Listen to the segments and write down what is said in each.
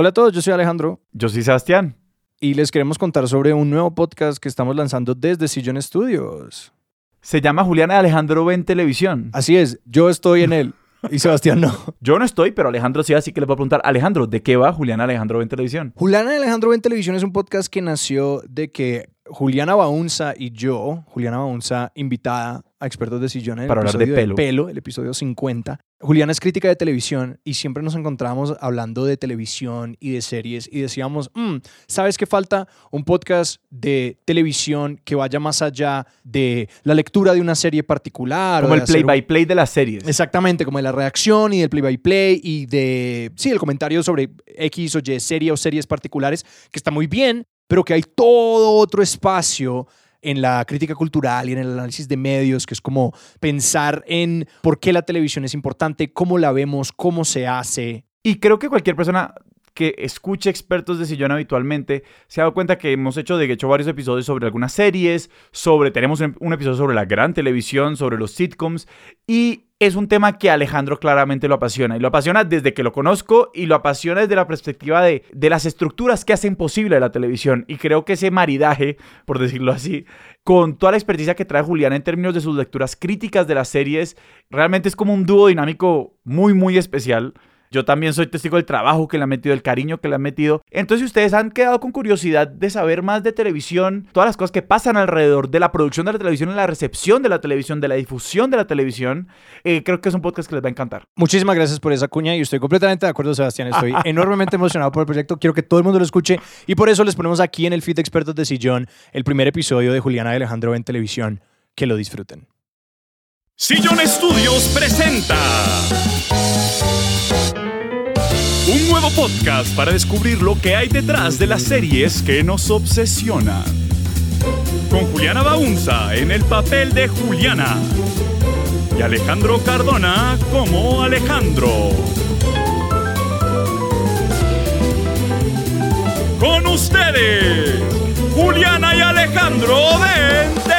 Hola a todos, yo soy Alejandro Yo soy Sebastián. y les queremos contar sobre un nuevo podcast que estamos lanzando desde Sillón Studios. Se llama Juliana Alejandro Ven Televisión. Así es, yo estoy en él y Sebastián no. Yo no estoy, pero Alejandro sí, así que les voy a preguntar, Alejandro, ¿de qué va Juliana Alejandro Ven Televisión? Juliana y Alejandro en Televisión es un podcast que nació de que Juliana Baunza y yo, Juliana Baunza, invitada a expertos de el Para hablar de episodio pelo. el episodio 50. Juliana es crítica de televisión y siempre nos encontramos hablando de televisión y de series y decíamos, "Mm, ¿sabes qué falta? Un podcast de televisión que vaya más allá de la lectura de una serie particular. Como el un- play-by-play de las series. Exactamente, como de la reacción y del play by play y de, sí, el comentario sobre X o Y serie o series particulares, que está muy bien, pero que hay todo otro espacio en la crítica cultural y en el análisis de medios, que es como pensar en por qué la televisión es importante, cómo la vemos, cómo se hace. Y creo que cualquier persona que escuche expertos de sillón habitualmente se ha dado cuenta que hemos hecho de hecho varios episodios sobre algunas series, sobre tenemos un, episodio sobre la gran televisión, sobre los sitcoms y es un tema que Alejandro claramente lo apasiona y lo apasiona desde que lo conozco y lo apasiona desde la perspectiva de, de las estructuras que hacen posible la televisión y creo que ese maridaje, por decirlo así, con toda la experticia que trae Juliana en términos de sus lecturas críticas de las series, realmente es como un dúo dinámico muy muy especial. Yo también soy testigo del trabajo que le han metido, el cariño que le han metido. Entonces, si ustedes han quedado con curiosidad de saber más de televisión, todas las cosas que pasan alrededor de la producción de la televisión, y la recepción de la televisión, de la difusión de la televisión, eh, creo que es un podcast que les va a encantar. Muchísimas gracias por esa cuña y estoy completamente de acuerdo, Sebastián. Estoy enormemente emocionado por el proyecto. Quiero que todo el mundo lo escuche y por eso les ponemos aquí en el feed de Expertos de Sillón el primer episodio de Juliana y Alejandro en televisión. Que lo disfruten. Sillón Studios presenta podcast para descubrir lo que hay detrás de las series que nos obsesionan. Con Juliana Baunza en el papel de Juliana y Alejandro Cardona como Alejandro. Con ustedes, Juliana y Alejandro de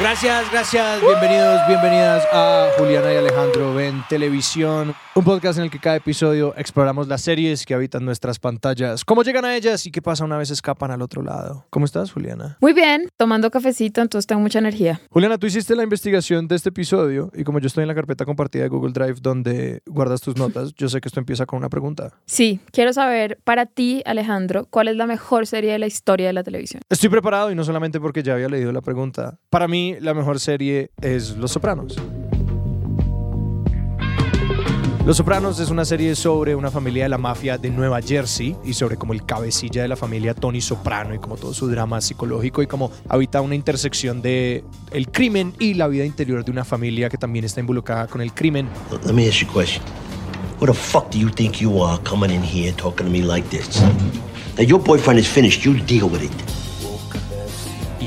Gracias, gracias, bienvenidos, bienvenidas a Juliana y Alejandro ven televisión, un podcast en el que cada episodio exploramos las series que habitan nuestras pantallas, cómo llegan a ellas y qué pasa una vez escapan al otro lado. ¿Cómo estás, Juliana? Muy bien, tomando cafecito, entonces tengo mucha energía. Juliana, tú hiciste la investigación de este episodio y como yo estoy en la carpeta compartida de Google Drive donde guardas tus notas, yo sé que esto empieza con una pregunta. Sí, quiero saber para ti, Alejandro, ¿cuál es la mejor serie de la historia de la televisión? Estoy preparado y no solamente porque ya había leído la pregunta. Para mí, la mejor serie es Los Sopranos. Los Sopranos es una serie sobre una familia de la mafia de Nueva Jersey y sobre como el cabecilla de la familia Tony Soprano y como todo su drama psicológico y como habita una intersección de el crimen y la vida interior de una familia que también está involucrada con el crimen. Let me ask you a question. Who the fuck do you think you are coming in here talking to me like this?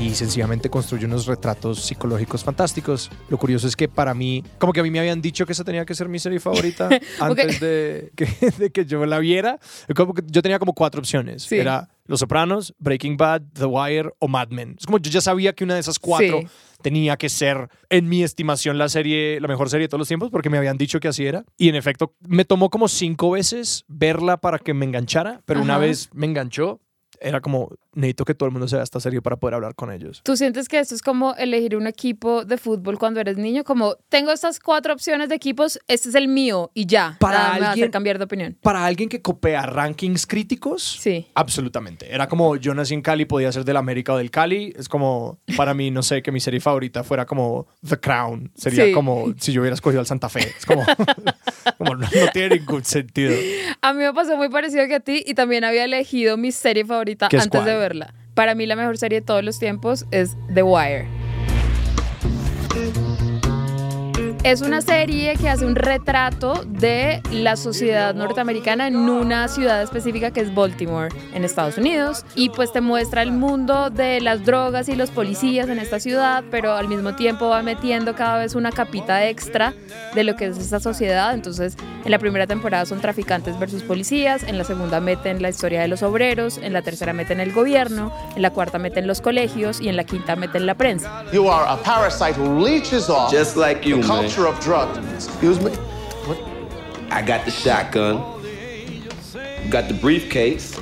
Y sencillamente construye unos retratos psicológicos fantásticos. Lo curioso es que para mí, como que a mí me habían dicho que esa tenía que ser mi serie favorita antes de, que, de que yo la viera. Como que yo tenía como cuatro opciones. Sí. Era Los Sopranos, Breaking Bad, The Wire o Mad Men. Es como yo ya sabía que una de esas cuatro Sí. tenía que ser, en mi estimación, la serie, la mejor serie de todos los tiempos, porque me habían dicho que así era. Y en efecto, me tomó como cinco veces verla para que me enganchara, pero una vez me enganchó, era como, necesito que todo el mundo se vea esta serie para poder hablar con ellos. ¿Tú sientes que esto es como elegir un equipo de fútbol cuando eres niño? Como, tengo estas cuatro opciones de equipos, este es el mío y ya. Para Nada me alguien- hacer cambiar de opinión. Para alguien que copia rankings críticos, Sí. absolutamente. Era como yo nací en Cali, podía ser del América o del Cali. Es como, para mí, no sé, que mi serie favorita fuera como The Crown. Sería Sí. como si yo hubiera escogido al Santa Fe. Es como, como no, no tiene ningún sentido. A mí me pasó muy parecido que a ti y también había elegido mi serie favorita ¿Qué es antes de verla. Para mí la mejor serie de todos los tiempos es The Wire. Es una serie que hace un retrato de la sociedad norteamericana en una ciudad específica que es Baltimore, en Estados Unidos. Y pues te muestra el mundo de las drogas y los policías en esta ciudad, pero al mismo tiempo va metiendo cada vez una capita extra de lo que es esta sociedad. Entonces, en la primera temporada son traficantes versus policías, en la segunda meten la historia de los obreros, en la tercera meten el gobierno, en la cuarta meten los colegios y en la quinta meten la prensa. You are a parasite who leeches off Just like you, man. Culture of drugs. Excuse me? I got the shotgun. Got the briefcase.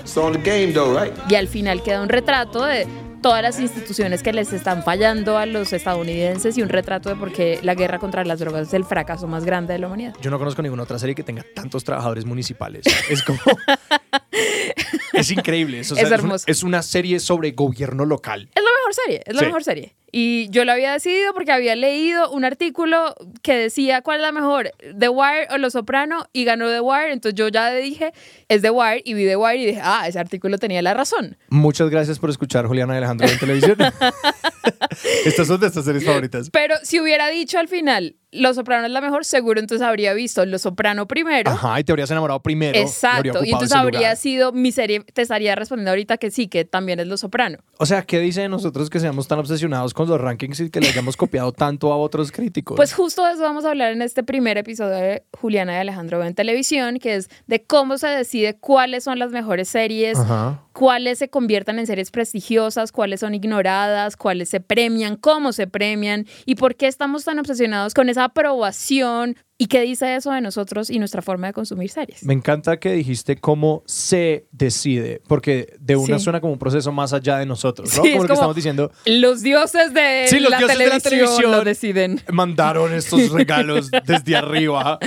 It's on the game though, right? Y al final queda un retrato de todas las instituciones que les están fallando a los estadounidenses y un retrato de por qué la guerra contra las drogas es el fracaso más grande de la humanidad. Yo no conozco ninguna otra serie que tenga tantos trabajadores municipales. Es como. es increíble. eso, o sea, Es una- hermoso. es una serie sobre gobierno local. Es la mejor serie, es la Sí. mejor serie. Y yo lo había decidido porque había leído un artículo que decía cuál es la mejor, The Wire o Los Soprano, y ganó The Wire. Entonces yo ya dije, es The Wire, y vi The Wire y dije, ah, ese artículo tenía la razón. Muchas gracias por escuchar Juliana Alejandro en televisión. Estas son de estas series favoritas. Pero si hubiera dicho al final, Los Soprano es la mejor, seguro entonces habría visto Los Soprano primero. Ajá, y te habrías enamorado primero. Exacto, y entonces habría lugar. sido mi serie, te estaría respondiendo ahorita que sí, que también es Los Soprano. O sea, ¿qué dice de nosotros que seamos tan obsesionados con los rankings y que le hayamos copiado tanto a otros críticos? Pues justo de eso vamos a hablar en este primer episodio de Juliana y Alejandro en televisión, que es de cómo se decide cuáles son las mejores series, Ajá. cuáles se conviertan en series prestigiosas, cuáles son ignoradas, cuáles se premian, cómo se premian y por qué estamos tan obsesionados con esa aprobación y qué dice eso de nosotros y nuestra forma de consumir series. Me encanta que dijiste cómo se decide, porque de una Sí. suena como un proceso más allá de nosotros, ¿no? Sí, como es lo que como- estamos diciendo. Los dioses de, Sí, los la, dioses de la televisión lo deciden. Mandaron estos regalos desde arriba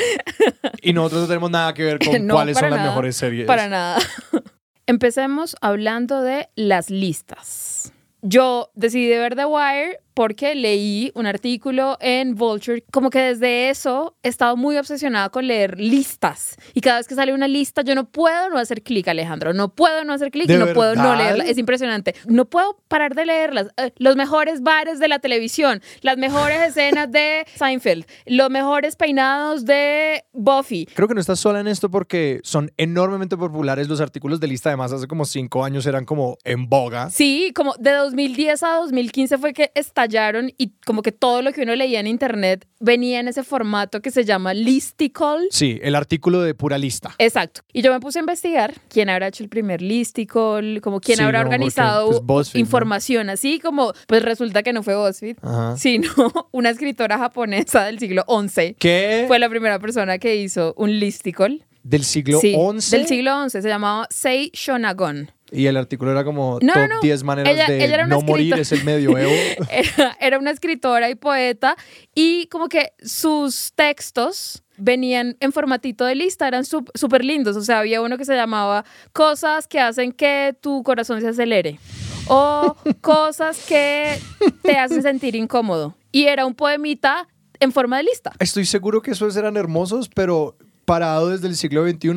y nosotros no tenemos nada que ver con No, cuáles son las mejores series. Para nada. Empecemos hablando de las listas. Yo decidí de ver The Wire porque leí un artículo en Vulture. Como que desde eso he estado muy obsesionada con leer listas. Y cada vez que sale una lista, yo no puedo no hacer clic, Alejandro. No puedo no hacer clic ¿De y no puedo no verdad? leerla. Es impresionante. No puedo parar de leerlas. Eh, Los mejores bares de la televisión, las mejores escenas de Seinfeld, los mejores peinados de Buffy. Creo que no estás sola en esto porque son enormemente populares los artículos de lista. Además, hace como cinco años eran como en boga. Sí, como de 2010 a 2015 fue que y como que todo lo que uno leía en internet venía en ese formato que se llama listicle. Sí, el artículo de pura lista. Exacto. Y yo me puse a investigar quién habrá hecho el primer listicle, como quién Sí, habrá no, porque, organizado pues, BuzzFeed, ¿no? información así como, pues resulta que no fue BuzzFeed, Ajá. sino una escritora japonesa del siglo XI. ¿Qué? Fue la primera persona que hizo un listicle. Del siglo Sí, XI. del siglo XI. Se llamaba Sei Shonagon. Y el artículo era como No, top no, no. 10 maneras Ella- de ella no morir es el medioevo. era, era una escritora y poeta y como que sus textos venían en formatito de lista, eran súper lindos. O sea, había uno que se llamaba Cosas que hacen que tu corazón se acelere o Cosas que te hacen sentir incómodo. Y era un poemita en forma de lista. Estoy seguro que esos eran hermosos, pero parado desde el siglo XXI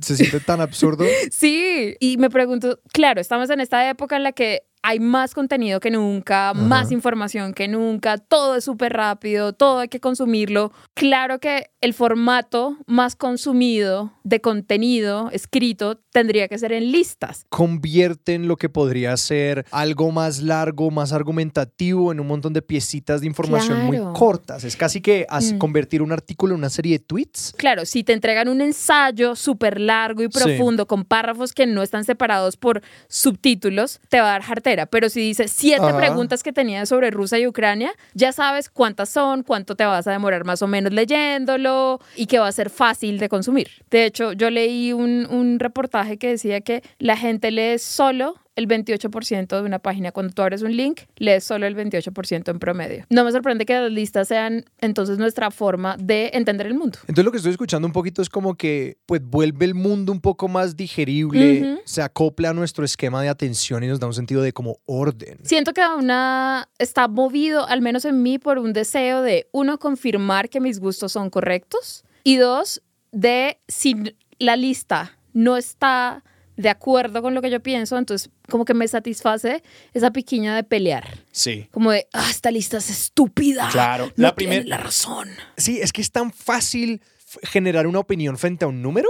se siente tan absurdo. Sí, y me pregunto, claro, estamos en esta época en la que hay más contenido que nunca, más información que nunca, todo es súper rápido, todo hay que consumirlo. Claro que el formato más consumido de contenido escrito tendría que ser en listas. Convierten lo que podría ser algo más largo, más argumentativo en un montón de piecitas de información Claro. muy cortas. Es casi que Mm. convertir un artículo en una serie de tweets. Claro, si te entregan un ensayo súper largo y Sí. profundo con párrafos que no están separados por subtítulos, te va a dar jartera. Pero si dice siete Ajá. preguntas que tenías sobre Rusia y Ucrania, ya sabes cuántas son, cuánto te vas a demorar más o menos leyéndolo y que va a ser fácil de consumir. De hecho, yo leí un, un reportaje que decía que la gente lee solo el 28% de una página. Cuando tú abres un link, lees solo el 28% en promedio. No me sorprende que las listas sean entonces nuestra forma de entender el mundo. Entonces lo que estoy escuchando un poquito es como que pues vuelve el mundo un poco más digerible, se acopla a nuestro esquema de atención y nos da un sentido de como orden. Siento que una está movido, al menos en mí, por un deseo de, uno, confirmar que mis gustos son correctos y dos, de si la lista no está de acuerdo con lo que yo pienso, entonces como que me satisface esa piquiña de pelear. Sí. Como de, ah, esta lista es estúpida. Claro, No la tiene primer- la razón. Sí, es que es tan fácil generar una opinión frente a un número.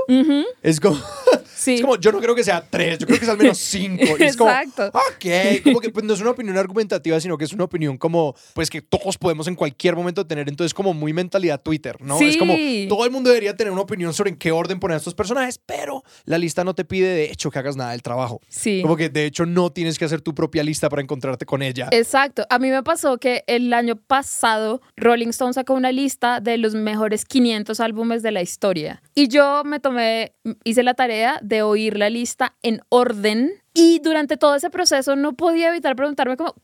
Es como... Sí. Es como, yo no creo que sea tres, yo creo que es al menos cinco. Y es como, Exacto. ok, como que pues, no es una opinión argumentativa, sino que es una opinión como, pues que todos podemos en cualquier momento tener. Entonces, como muy mentalidad Twitter, ¿no? Es como, Sí. todo el mundo debería tener una opinión sobre en qué orden poner a estos personajes, pero la lista no te pide, de hecho, que hagas nada del trabajo. Sí. Como que, de hecho, no tienes que hacer tu propia lista para encontrarte con ella. Exacto. A mí me pasó que el año pasado Rolling Stone sacó una lista de los mejores 500 álbumes de la historia. Y yo me tomé, hice la tarea de oír la lista en orden. Y durante todo ese proceso no podía evitar preguntarme ¿cómo,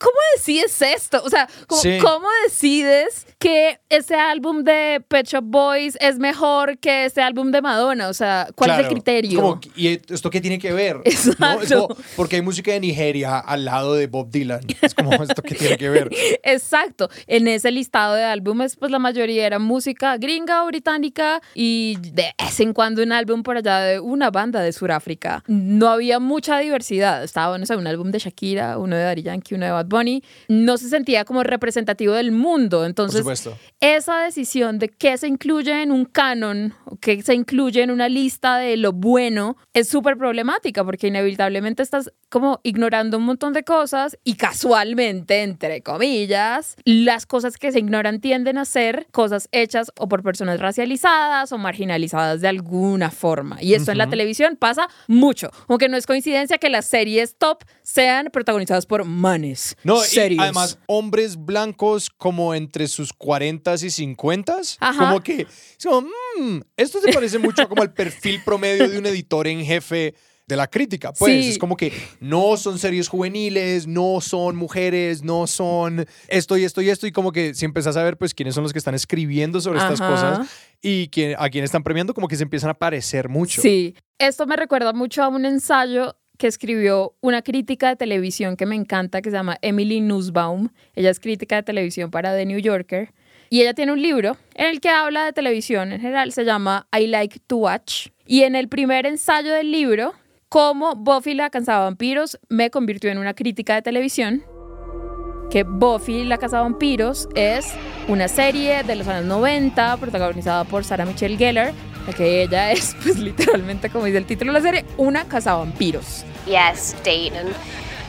cómo decides esto? O sea, como, Sí. ¿cómo decides que ese álbum de Pet Shop Boys es mejor que ese álbum de Madonna? O sea, ¿cuál es Claro, el criterio? como, ¿Y esto qué tiene que ver? ¿No? Es Exacto. como, porque hay música de Nigeria al lado de Bob Dylan. Es como, ¿esto qué tiene que ver? Exacto. En ese listado de álbumes, pues la mayoría era música gringa o británica y de vez en cuando un álbum por allá de una banda de Sudáfrica. No había mucha diversidad. Estaba, no sé, un álbum de Shakira, uno de Daddy Yankee, uno de Bad Bunny. No se sentía como representativo del mundo. Entonces, esa decisión de qué se incluye en un canon, o qué se incluye en una lista de lo bueno, es súper problemática porque inevitablemente estás como ignorando un montón de cosas y casualmente, entre comillas, las cosas que se ignoran tienden a ser cosas hechas o por personas racializadas o marginalizadas de alguna forma. Y esto en la televisión pasa mucho, aunque no es coincidencia que las series top sean protagonizadas por manes. No, y Series. además, hombres blancos como entre sus 40 y 50 Ajá. como que, es como, "Mm, esto se parece mucho como al perfil promedio de un editor en jefe de la crítica. Pues Sí. es como que no son series juveniles, no son mujeres, no son esto y esto y esto. Y como que si empiezas a ver, pues, quiénes son los que están escribiendo sobre estas cosas y quién- a quién están premiando, como que se empiezan a parecer mucho. Sí, esto me recuerda mucho a un ensayo que escribió una crítica de televisión que me encanta, que se llama Emily Nussbaum. Ella es crítica de televisión para The New Yorker. Y ella tiene un libro en el que habla de televisión en general, se llama I Like to Watch. Y en el primer ensayo del libro, cómo Buffy la vampiros me convirtió en una crítica de televisión que Buffy la Vampiros es una serie de los años 90 protagonizada por Sarah Michelle Gellar, la que ella es, pues literalmente, como dice el título de la serie, una Vampiros. Yes, date and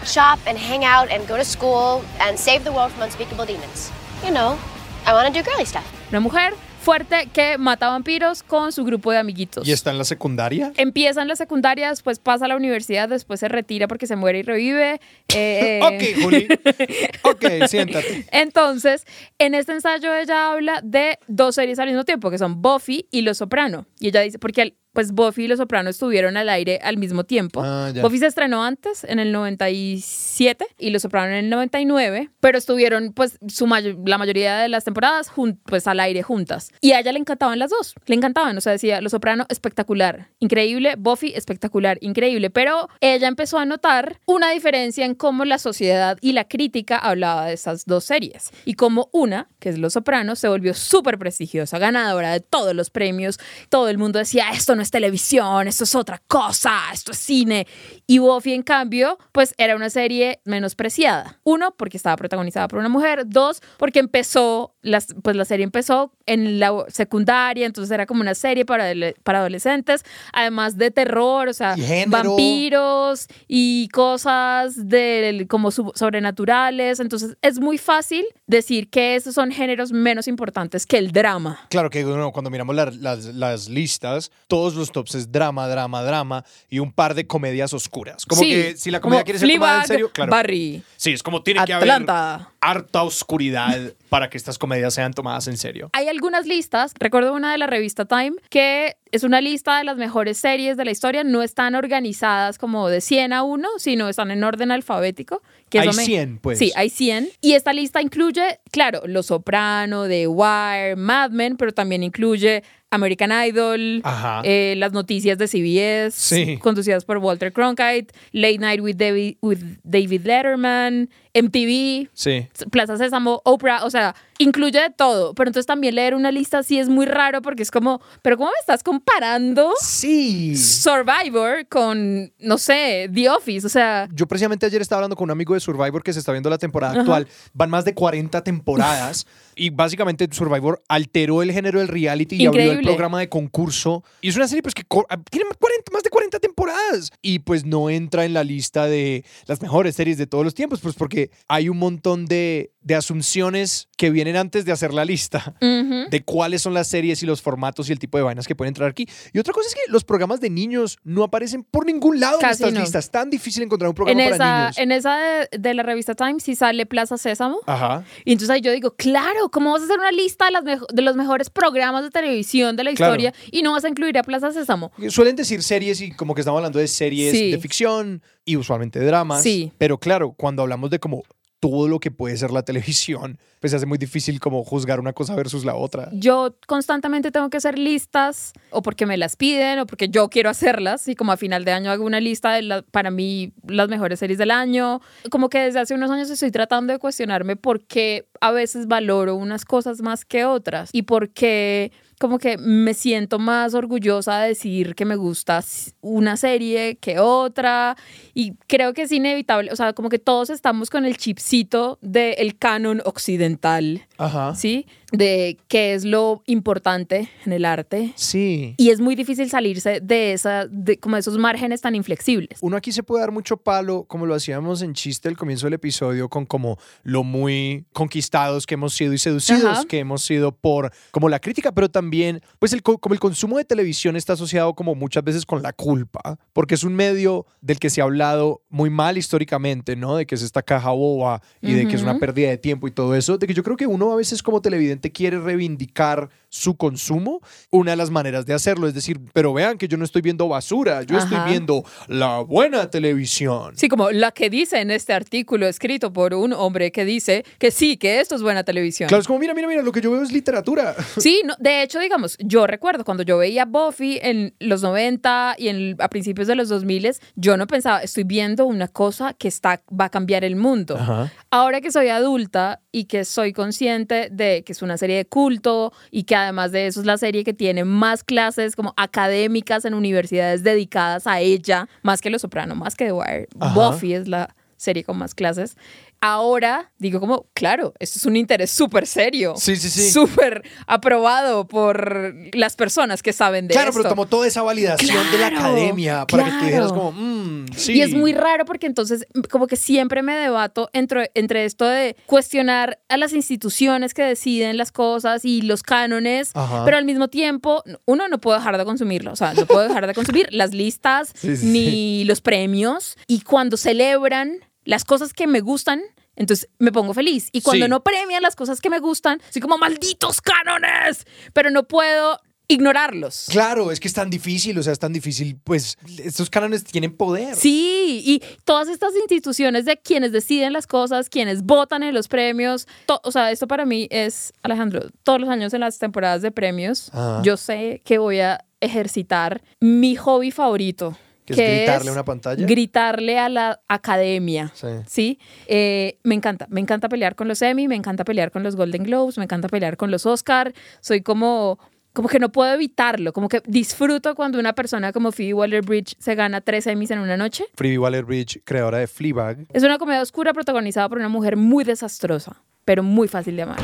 shop and hang out and go to school and save the world from unspeakable demons. You know, I want to do girly stuff. Una mujer fuerte que mata vampiros con su grupo de amiguitos. ¿Y está en la secundaria? Empieza en la secundaria, después pasa a la universidad, después se retira porque se muere y revive. eh, Ok, Juli. Ok, siéntate. Entonces, en este ensayo ella habla de dos series al mismo tiempo, que son Buffy y Los Soprano. Y ella dice, porque el- pues Buffy y Los Soprano estuvieron al aire al mismo tiempo. Ah. Buffy se estrenó antes, en el 97, y Los Soprano en el 99, pero estuvieron pues su mayo- la mayoría de las temporadas pues al aire juntas. Y a ella le encantaban las dos, le encantaban, o sea, decía Los Soprano espectacular, increíble, Buffy espectacular, increíble, pero ella empezó a notar una diferencia en cómo la sociedad y la crítica hablaba de esas dos series y como una, que es Los Sopranos, se volvió súper prestigiosa, ganadora de todos los premios, todo el mundo decía, esto no es televisión, esto es otra cosa, esto es cine. Y Buffy, en cambio, pues era una serie menospreciada. Uno, porque estaba protagonizada por una mujer. Dos, porque empezó, las, pues la serie empezó en la secundaria, entonces era como una serie para, para adolescentes, además de terror, o sea, Y vampiros y cosas del, como sub- sobrenaturales. Entonces es muy fácil decir que esos son géneros menos importantes que el drama. Claro que bueno, cuando miramos la- las, las listas, todos los tops es drama, drama, drama y un par de comedias oscuras. Como Sí, que si la comedia quiere ser tomada en serio, claro. Barry. Sí, es como tiene que Atlanta. haber harta oscuridad para que estas comedias sean tomadas en serio. Hay algunas listas, recuerdo una de la revista Time, que es una lista de las mejores series de la historia, no están organizadas como de 100 a 1, sino están en orden alfabético. Que Hay me- 100, pues. Sí, hay 100. Y esta lista incluye, claro, Los Soprano, The Wire, Mad Men, pero también incluye American Idol, eh, las noticias de CBS, Sí. conducidas por Walter Cronkite, Late Night with David, with David Letterman, MTV, Sí. Plaza Sésamo, Oprah, o sea, incluye de todo. Pero entonces también leer una lista sí es muy raro porque es como, pero ¿cómo me estás comparando Sí. Survivor con, no sé, The Office? O sea, Yo precisamente ayer estaba hablando con un amigo de Survivor que se está viendo la temporada actual. Van más de 40 temporadas y básicamente Survivor alteró el género del reality y abrió el Increíble. programa de concurso. Y es una serie pues que co- tiene 40 más de 40 temporadas y pues no entra en la lista de las mejores series de todos los tiempos, pues porque hay un montón de, de asunciones que vienen antes de hacer la lista de cuáles son las series y los formatos y el tipo de vainas que pueden entrar aquí. Y otra cosa es que los programas de niños no aparecen por ningún lado Casi en estas no. listas. Tan difícil encontrar un en programa para esa, niños. en esa de, de la revista Time sí sale Plaza Sésamo. Ajá. Y entonces ahí yo digo, claro, ¿cómo vas a hacer una lista de, las mejo- de los mejores programas de televisión de la Claro. historia y no vas a incluir a Plaza Sésamo? Suelen decir series y como que estamos hablando de series Sí. de ficción y usualmente dramas. Sí. Pero claro, cuando hablamos de como todo lo que puede ser la televisión, pues se hace muy difícil como juzgar una cosa versus la otra. Yo constantemente tengo que hacer listas, o porque me las piden, o porque yo quiero hacerlas, y como a final de año hago una lista de la- para mí las mejores series del año. Como que desde hace unos años estoy tratando de cuestionarme por qué a veces valoro unas cosas más que otras, y por qué como que me siento más orgullosa de decir que me gusta una serie que otra y creo que es inevitable, o sea, como que todos estamos con el chipcito del canon occidental, Ajá. ¿sí? De qué es lo importante en el arte. Sí. Y es muy difícil salirse de esa, de como esos márgenes tan inflexibles. Uno aquí se puede dar mucho palo, como lo hacíamos en chiste al comienzo del episodio, con como lo muy conquistados que hemos sido y seducidos Ajá. que hemos sido por como la crítica, pero también, pues el, co- como el consumo de televisión está asociado como muchas veces con la culpa, porque es un medio del que se ha hablado muy mal históricamente, ¿no? De que es esta caja boba y de que es una pérdida de tiempo y todo eso, de que yo creo que uno a veces como televidente quiere reivindicar su consumo. Una de las maneras de hacerlo es decir, pero vean que yo no estoy viendo basura, yo estoy Ajá. viendo la buena televisión. Sí, como la que dice en este artículo escrito por un hombre que dice que sí, que esto es buena televisión. Claro, es como, mira, mira, mira, lo que yo veo es literatura. Sí, no, de hecho, digamos, yo recuerdo cuando yo veía Buffy en los 90 y en, a principios de los 2000, yo no pensaba, estoy viendo una cosa que está, va a cambiar el mundo. Ajá. Ahora que soy adulta y que soy consciente de que es una serie de culto y que además de eso es la serie que tiene más clases como académicas en universidades dedicadas a ella, más que Los Soprano, más que The Wire, Ajá. Buffy es la serie con más clases. Ahora digo como, claro, esto es un interés súper serio. Sí, sí, sí. Súper aprobado por las personas que saben de claro, esto. pero tomó toda esa validación de la Claro, academia para que tú dijeras claro. como, mm, sí. Y es muy raro porque entonces como que siempre me debato entre, entre esto de cuestionar a las instituciones que deciden las cosas y los cánones, Ajá. pero al mismo tiempo uno no puede dejar de consumirlo, o sea, no puedo dejar de consumir las listas Sí, sí, ni los premios y cuando celebran las cosas que me gustan, entonces me pongo feliz. Y cuando Sí. no premian las cosas que me gustan, soy como malditos cánones, pero no puedo ignorarlos. Claro, es que es tan difícil, o sea, es tan difícil, pues estos cánones tienen poder. Sí, y todas estas instituciones de quienes deciden las cosas, quienes votan en los premios, o sea, esto para mí es, Alejandro, todos los años en las temporadas de premios, Ajá. yo sé que voy a ejercitar mi hobby favorito. ¿Que es gritarle a una pantalla? Gritarle a la academia. Sí. ¿sí? Eh, me encanta, me encanta pelear con los Emmy, me encanta pelear con los Golden Globes, me encanta pelear con los Oscar. Soy como, como que no puedo evitarlo, como que disfruto cuando una persona como Phoebe Waller-Bridge se gana tres Emmys en una noche. Phoebe Waller-Bridge, creadora de Fleabag. Es una comedia oscura protagonizada por una mujer muy desastrosa, pero muy fácil de amar.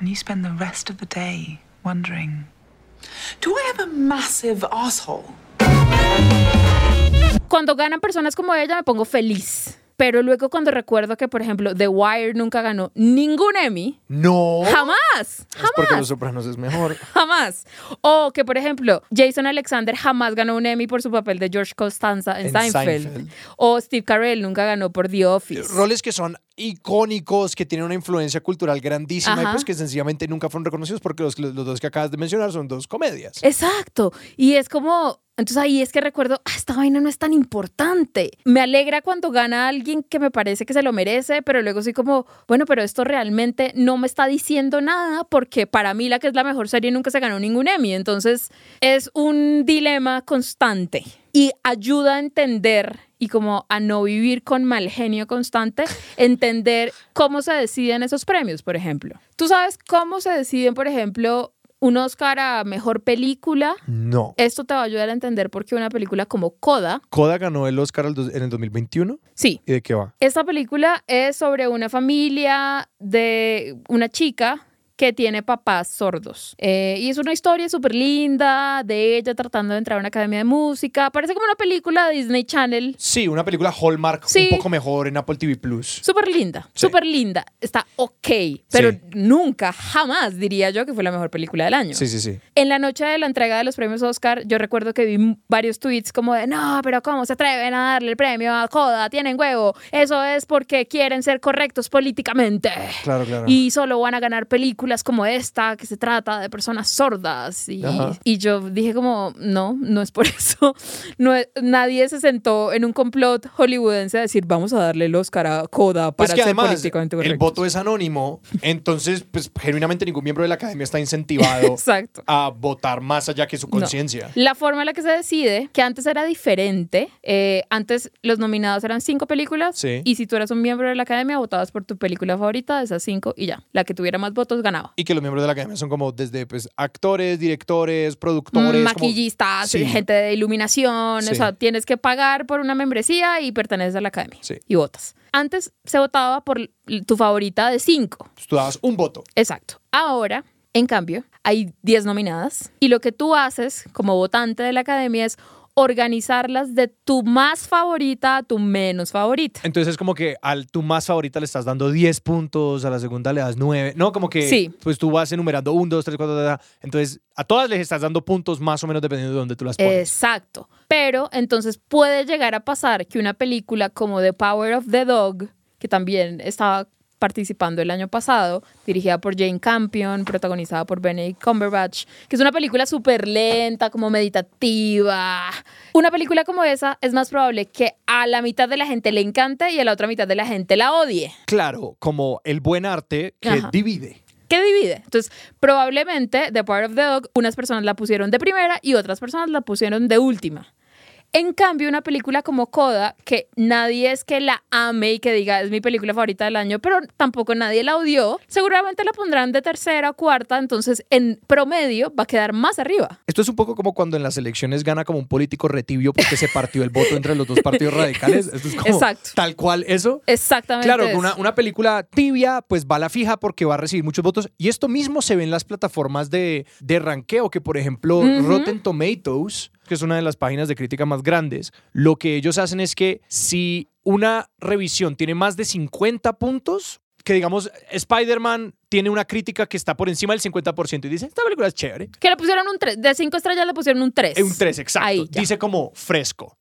And you spend the rest of the day wondering Do I have a massive asshole? Cuando ganan personas como ella me pongo feliz. Pero luego cuando recuerdo que, por ejemplo, The Wire nunca ganó ningún Emmy, No. jamás, Es porque jamás. Los Sopranos es mejor. Jamás. O que, por ejemplo, Jason Alexander jamás ganó un Emmy por su papel de George Costanza en, En Seinfeld. Seinfeld. O Steve Carell nunca ganó por The Office. Roles que son icónicos, que tienen una influencia cultural grandísima y pues que sencillamente nunca fueron reconocidos porque los, los dos que acabas de mencionar son dos comedias. Exacto. Y es como, entonces ahí es que recuerdo, "Ah, esta vaina no es tan importante. Me alegra cuando gana alguien que me parece que se lo merece, pero luego soy como, bueno, pero esto realmente no me está diciendo nada porque para mí la que es la mejor serie nunca se ganó ningún Emmy. Entonces es un dilema constante. Y ayuda a entender y como a no vivir con mal genio constante, entender cómo se deciden esos premios, por ejemplo. ¿Tú sabes cómo se deciden, por ejemplo, un Oscar a mejor película? No. Esto te va a ayudar a entender por qué una película como Coda, Coda ganó el Oscar en el 2021. sí, ¿Y de qué va? Esta película es sobre una familia de una chica que tiene papás sordos. Eh, y es una historia súper linda de ella tratando de entrar a una academia de música. Parece como una película de Disney Channel. Sí, una película Hallmark Sí. un poco mejor en Apple TV Plus. Súper linda, Sí. súper linda. Está ok, pero Sí. nunca, jamás diría yo que fue la mejor película del año. Sí, sí, sí. En la noche de la entrega de los premios Oscar, yo recuerdo que vi varios tweets como de, no, pero ¿cómo se atreven a darle el premio a Coda? Tienen huevo. Eso es porque quieren ser correctos políticamente. Claro, claro. Y solo van a ganar películas como esta, que se trata de personas sordas. Y, y yo dije como, no, no es por eso. No, nadie se sentó en un complot hollywoodense a decir, vamos a darle el Oscar a Coda para Pues que ser además políticamente el correctos". voto es anónimo, entonces pues genuinamente ningún miembro de la academia está incentivado Exacto. a votar más allá que su No. conciencia. La forma en la que se decide, que antes era diferente, eh, antes los nominados eran cinco películas Sí. y si tú eras un miembro de la academia votabas por tu película favorita de esas cinco y ya, la que tuviera más votos ganaba. Y que los miembros de la academia son como desde pues, actores, directores, productores. como- Maquillistas, Sí. gente de iluminación, Sí. o sea, tienes que pagar por una membresía y perteneces a la academia Sí. y votas. Antes se votaba por tu favorita de cinco. Pues, Tú dabas un voto. Exacto. Ahora, en cambio, hay 10 nominadas y lo que tú haces como votante de la academia es organizarlas de tu más favorita a tu menos favorita. Entonces es como que al tu más favorita le estás dando 10 puntos, a la segunda le das 9. No, como que Sí. pues tú vas enumerando 1, 2, 3, 4, entonces a todas les estás dando puntos más o menos dependiendo de dónde tú las pones. Exacto. Pero entonces puede llegar a pasar que una película como The Power of the Dog, que también estaba participando el año pasado, dirigida por Jane Campion, protagonizada por Benedict Cumberbatch, que es una película súper lenta, como meditativa. Una película como esa es más probable que a la mitad de la gente le encante y a la otra mitad de la gente la odie. Claro, como el buen arte que Ajá. divide. ¿Qué divide? Entonces, probablemente The Power of the Dog, unas personas la pusieron de primera y otras personas la pusieron de última. En cambio, una película como Coda, que nadie es que la ame y que diga es mi película favorita del año, pero tampoco nadie la odió, seguramente la pondrán de tercera o cuarta, entonces en promedio va a quedar más arriba. Esto es un poco como cuando en las elecciones gana como un político retibio porque se partió el voto entre los dos partidos radicales. Esto es como Exacto. tal cual eso. Exactamente. Claro, eso. una, una película tibia, pues va a la fija porque va a recibir muchos votos. Y esto mismo se ve en las plataformas de, de ranqueo, que por ejemplo. Rotten Tomatoes, que es una de las páginas de crítica más grandes, lo que ellos hacen es que si una revisión tiene más de 50 puntos, que digamos, Spider-Man tiene una crítica que está por encima del 50% y dice, esta película es chévere. Que le pusieron un 3, de 5 estrellas le pusieron un 3. Es un 3, exacto. Ahí. Dice como fresco.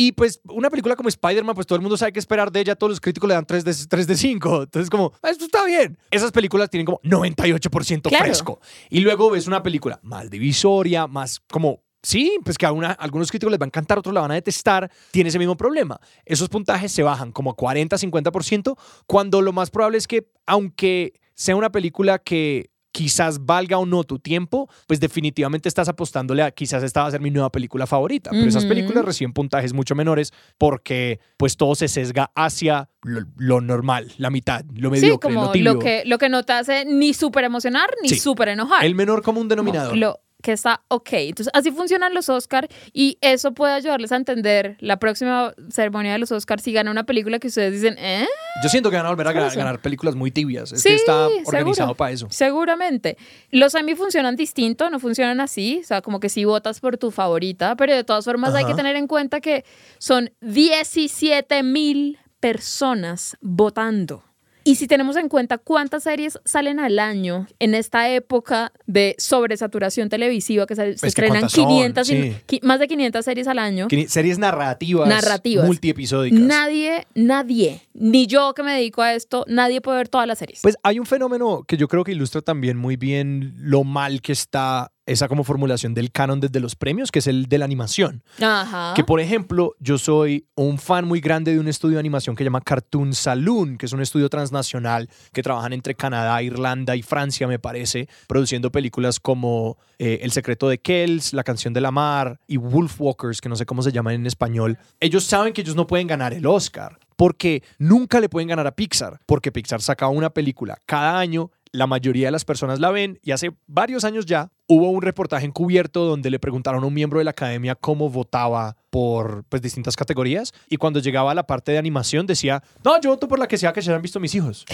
Y pues una película como Spider-Man, pues todo el mundo sabe qué esperar de ella, todos los críticos le dan 3 de, 3 de 5. Entonces como, "Ah, esto está bien. Esas películas tienen como 98% Claro. fresco. Y luego ves una película más divisoria, más como... Sí, pues que a una- algunos críticos les va a encantar, otros la van a detestar, tiene ese mismo problema. Esos puntajes se bajan como a 40-50%, cuando lo más probable es que, aunque sea una película que quizás valga o no tu tiempo, pues definitivamente estás apostándole a quizás esta va a ser mi nueva película favorita. Pero esas películas reciben puntajes mucho menores porque pues todo se sesga hacia lo, lo normal, la mitad, lo Sí, mediocre, como lo tibio. lo que, lo que no te hace ni súper emocionar ni Sí. súper enojar. El menor común denominador. Lo que está ok. Entonces, así funcionan los Oscar y eso puede ayudarles a entender la próxima ceremonia de los Oscar si gana una película que ustedes dicen, ¿eh? Yo siento que van a volver a ganar, películas muy tibias. Es Sí, que está seguro. organizado para eso. Seguramente. Los Emmy funcionan distinto, no funcionan así. O sea, como que si votas por tu favorita, pero de todas formas hay que tener en cuenta que son 17 mil personas votando. Y si tenemos en cuenta cuántas series salen al año en esta época de sobresaturación televisiva, que se, estrenan cuántas son, 500, y- sí. qui- más de 500 series al año, Series narrativas, Narrativas. multiepisódicas. nadie, nadie, ni yo que me dedico a esto, nadie puede ver todas las series. Pues hay un fenómeno que yo creo que ilustra también muy bien lo mal que está esa como formulación del canon desde los premios, que es el de la animación. Ajá. Que por ejemplo, yo soy un fan muy grande de un estudio de animación que se llama Cartoon Saloon, que es un estudio transnacional que trabajan entre Canadá, Irlanda y Francia, me parece, produciendo películas como eh, El secreto de Kells, La canción de la mar y Wolfwalkers, que no sé cómo se llaman en español. Ellos saben que ellos no pueden ganar el Oscar. Porque nunca le pueden ganar a Pixar, porque Pixar saca una película cada año la mayoría de las personas la ven y hace varios años ya hubo un reportaje encubierto donde le preguntaron a un miembro de la academia cómo votaba por pues, distintas categorías y cuando llegaba a la parte de animación decía, no, yo voto por la que sea que se hayan visto mis hijos.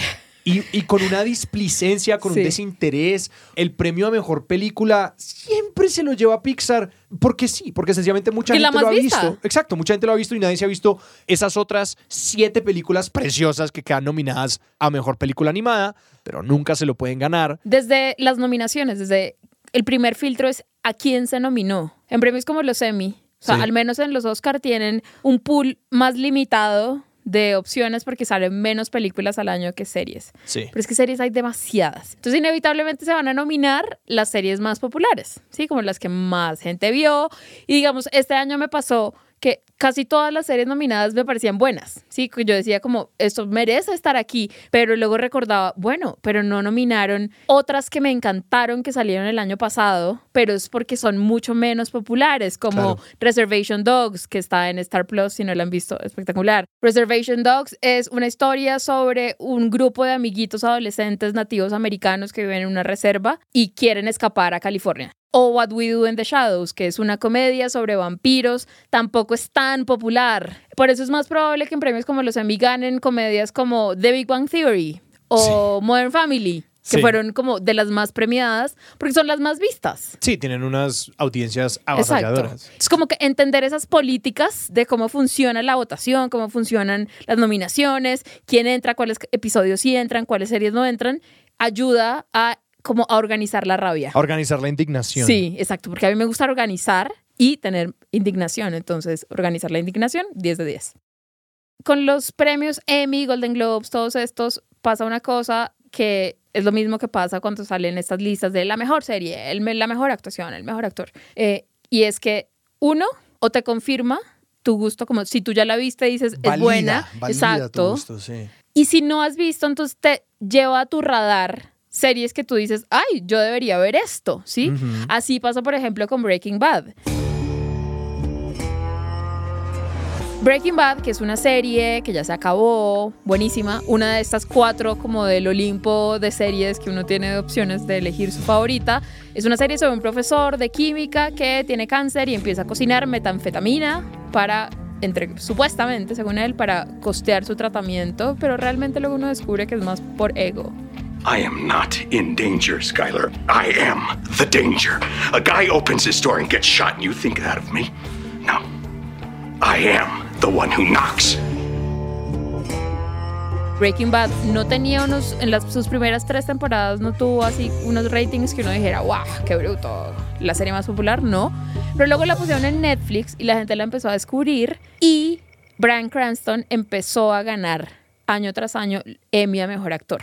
Y, y con una displicencia, con Sí. un desinterés, el premio a mejor película siempre se lo lleva a Pixar porque sí, porque sencillamente mucha Que gente lo ha vista. visto. Exacto, mucha gente lo ha visto y nadie se ha visto esas otras siete películas preciosas que quedan nominadas a mejor película animada, pero nunca se lo pueden ganar. Desde las nominaciones, desde el primer filtro es a quién se nominó. En premios como los Emmy, o sea, Sí. al menos en los Oscar tienen un pool más limitado de opciones porque salen menos películas al año que series. Sí. Pero es que series hay demasiadas. Entonces, inevitablemente se van a nominar las series más populares, ¿sí? Como las que más gente vio. Y digamos, este año me pasó casi todas las series nominadas me parecían buenas, ¿sí? Yo decía como, esto merece estar aquí, pero luego recordaba, bueno, pero no nominaron otras que me encantaron que salieron el año pasado, pero es porque son mucho menos populares, como Claro. Reservation Dogs, que está en Star Plus, si no la han visto, espectacular. Reservation Dogs es una historia sobre un grupo de amiguitos adolescentes nativos americanos que viven en una reserva y quieren escapar a California. O What We Do in the Shadows, que es una comedia sobre vampiros, tampoco es tan popular. Por eso es más probable que en premios como los Emmy ganen comedias como The Big Bang Theory o Modern Family, que Sí. fueron como de las más premiadas, porque son las más vistas. Sí, tienen unas audiencias avasalladoras. Es como que entender esas políticas de cómo funciona la votación, cómo funcionan las nominaciones, quién entra, cuáles episodios sí entran, cuáles series no entran, ayuda a como a organizar la rabia. A organizar la indignación. Sí, exacto, porque a mí me gusta organizar y tener indignación, entonces organizar la indignación, 10 de 10. Con los premios Emmy, Golden Globes, todos estos, pasa una cosa que es lo mismo que pasa cuando salen estas listas de la mejor serie, el, la mejor actuación, el mejor actor. Eh, y es que uno, o te confirma tu gusto, como si tú ya la viste dices, es Valida, buena, valida tu exacto. gusto, sí. Y si no has visto, entonces te lleva a tu radar series que tú dices, ay, yo debería ver esto, ¿sí? Así pasa, por ejemplo, con Breaking Bad. Breaking Bad, que es una serie que ya se acabó, buenísima, una de estas cuatro como del Olimpo de series que uno tiene de opciones de elegir su favorita, es una serie sobre un profesor de química que tiene cáncer y empieza a cocinar metanfetamina para, entre, supuestamente, según él, para costear su tratamiento, pero realmente luego uno descubre que es más por ego. I am not in danger, Skylar. I am the danger. A guy opens his door and gets shot, and you think that of me? No. I am the one who knocks. Breaking Bad no tenía unos, en las, sus primeras tres temporadas no tuvo así unos ratings que uno dijera, wow, qué bruto, la serie más popular, no. Pero luego la pusieron en Netflix y la gente la empezó a descubrir y Bryan Cranston empezó a ganar año tras año Emmy a Mejor Actor.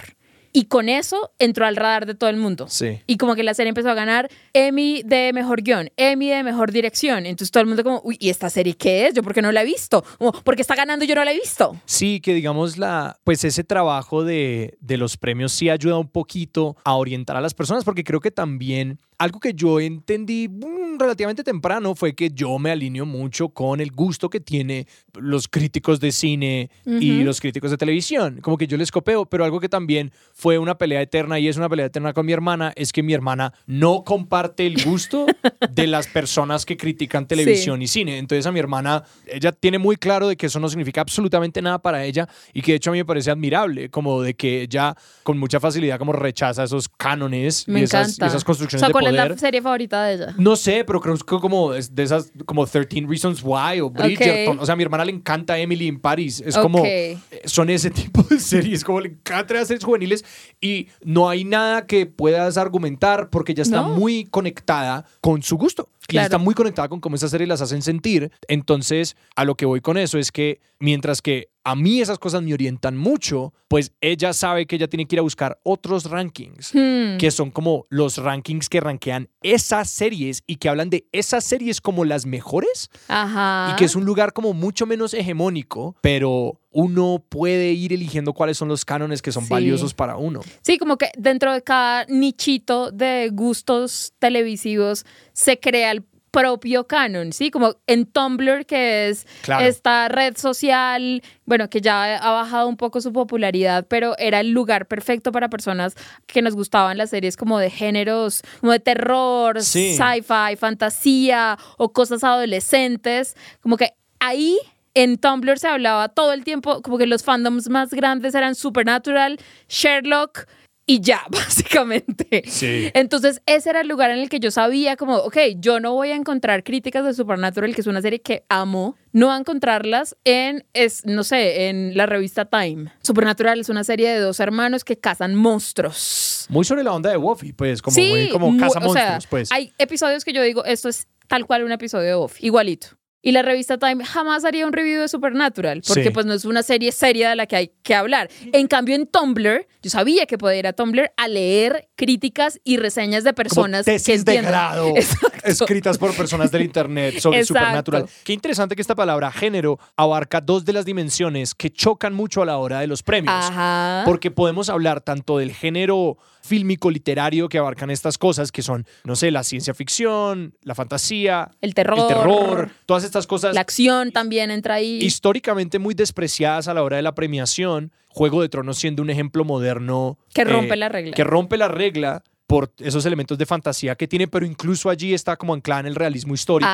Y con eso entró al radar de todo el mundo. Sí. Y como que la serie empezó a ganar Emmy de mejor guion, Emmy de mejor dirección. Entonces todo el mundo como, uy, ¿y esta serie qué es? Yo por qué no la he visto. ¿Por qué está ganando y yo no la he visto? Sí, que digamos la, pues ese trabajo de, de los premios sí ayuda un poquito a orientar a las personas, porque creo que también algo que yo entendí mm, relativamente temprano fue que yo me alineo mucho con el gusto que tiene los críticos de cine y Ujú. los críticos de televisión. Como que yo les copio, pero algo que también fue una pelea eterna y es una pelea eterna con mi hermana es que mi hermana no comparte el gusto de las personas que critican televisión y cine. Entonces a mi hermana, ella tiene muy claro de que eso no significa absolutamente nada para ella y que de hecho a mí me parece admirable, como de que ella con mucha facilidad como rechaza esos cánones Me y esas, y esas construcciones o sea, de ¿cuál poder. es la serie favorita de ella? No sé, pero creo que como es de esas como 13 Reasons Why o Bridgerton. O sea, a mi hermana le encanta Emily in Paris. Es como Ok. eh, son ese tipo de series, como le encanta las series juveniles y no hay nada que puedas argumentar porque ya está No. muy conectada con su gusto. Y está muy conectada con cómo esas series las hacen sentir. Entonces, a lo que voy con eso es que mientras que a mí esas cosas me orientan mucho, pues ella sabe que ella tiene que ir a buscar otros rankings, Hmm. que son como los rankings que rankean esas series y que hablan de esas series como las mejores Ajá. y que es un lugar como mucho menos hegemónico, pero uno puede ir eligiendo cuáles son los cánones que son Sí. valiosos para uno. Sí, como que dentro de cada nichito de gustos televisivos se crea el propio canon, ¿sí? Como en Tumblr, que es Claro. esta red social, bueno, que ya ha bajado un poco su popularidad, pero era el lugar perfecto para personas que nos gustaban las series como de géneros, como de terror, Sí. sci-fi, fantasía o cosas adolescentes, como que ahí en Tumblr se hablaba todo el tiempo, como que los fandoms más grandes eran Supernatural, Sherlock y ya, básicamente. Sí. Entonces, ese era el lugar en el que yo sabía como, ok, yo no voy a encontrar críticas de Supernatural, que es una serie que amo, no voy a encontrarlas en, es, no sé, en la revista Time. Supernatural es una serie de dos hermanos que cazan monstruos. Muy sobre la onda de Buffy, pues, como, sí, muy como caza o sea, monstruos, pues. hay episodios que yo digo, esto es tal cual un episodio de Buffy, igualito. Y la revista Time jamás haría un review de Supernatural, porque Sí. pues no es una serie seria de la que hay que hablar. En cambio, en Tumblr, yo sabía que podía ir a Tumblr a leer críticas y reseñas de como personas que tesis de entiendan. grado Exacto. escritas por personas del internet sobre Exacto. Supernatural. Qué interesante que esta palabra género abarca dos de las dimensiones que chocan mucho a la hora de los premios. Ajá. Porque podemos hablar tanto del género fílmico literario que abarcan estas cosas que son, no sé, la ciencia ficción, la fantasía, El terror. el terror, todas estas cosas La acción también entra ahí. históricamente muy despreciadas a la hora de la premiación. Juego de Tronos siendo un ejemplo moderno. eh, Que rompe la regla. Que rompe la regla por esos elementos de fantasía que tiene, pero incluso allí está como anclada en el realismo histórico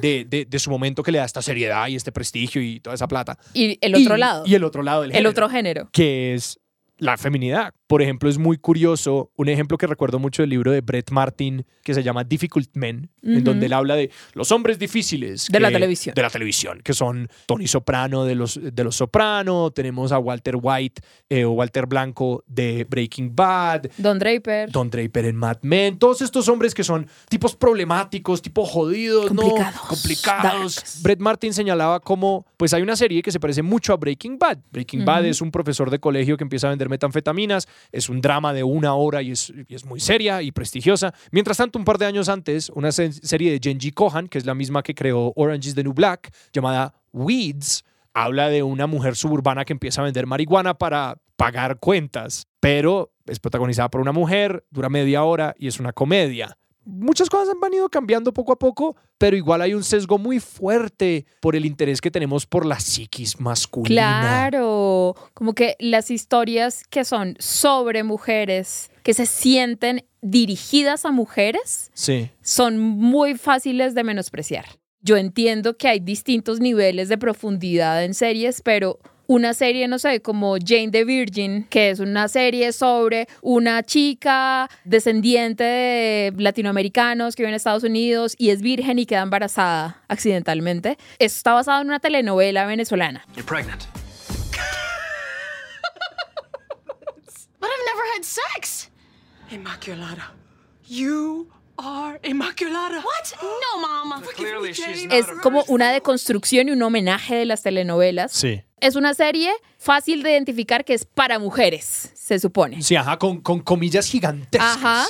de, de- de su momento que le da esta seriedad y este prestigio y toda esa plata. Y el otro Y- lado. Y el otro lado del el género, otro género. que es la feminidad. Por ejemplo, es muy curioso, un ejemplo que recuerdo mucho del libro de Brett Martin que se llama Difficult Men, en donde él habla de los hombres difíciles. De la televisión. De la televisión, que son Tony Soprano de los, de los Soprano, tenemos a Walter White eh, o Walter Blanco de Breaking Bad, Don Draper. Don Draper en Mad Men, todos estos hombres que son tipos problemáticos, tipo jodidos, Complicados, ¿no? Complicados. darks. Brett Martin señalaba como, pues hay una serie que se parece mucho a Breaking Bad. Breaking Bad es un profesor de colegio que empieza a vender metanfetaminas, es un drama de una hora y es, es muy seria y prestigiosa. Mientras tanto, un par de años antes, una se- serie de Genji Kohan, que es la misma que creó Orange is the New Black, llamada Weeds, habla de una mujer suburbana que empieza a vender marihuana para pagar cuentas, pero es protagonizada por una mujer, dura media hora y es una comedia. Muchas cosas han venido cambiando poco a poco, pero igual hay un sesgo muy fuerte por el interés que tenemos por la psiquis masculina. Claro, como que las historias que son sobre mujeres, que se sienten dirigidas a mujeres, Sí. son muy fáciles de menospreciar. Yo entiendo que hay distintos niveles de profundidad en series, pero una serie, no sé, como Jane the Virgin, que es una serie sobre una chica descendiente de latinoamericanos que vive en Estados Unidos y es virgen y queda embarazada accidentalmente. Esto está basado en una telenovela venezolana. You're pregnant. But I've never had sex. Immaculata. You are Immaculata. What? No, Mama. Clearly, she's not Es como una deconstrucción y un homenaje de las telenovelas. Sí. Es una serie fácil de identificar que es para mujeres, se supone. Sí, ajá, con, con comillas gigantescas. Ajá.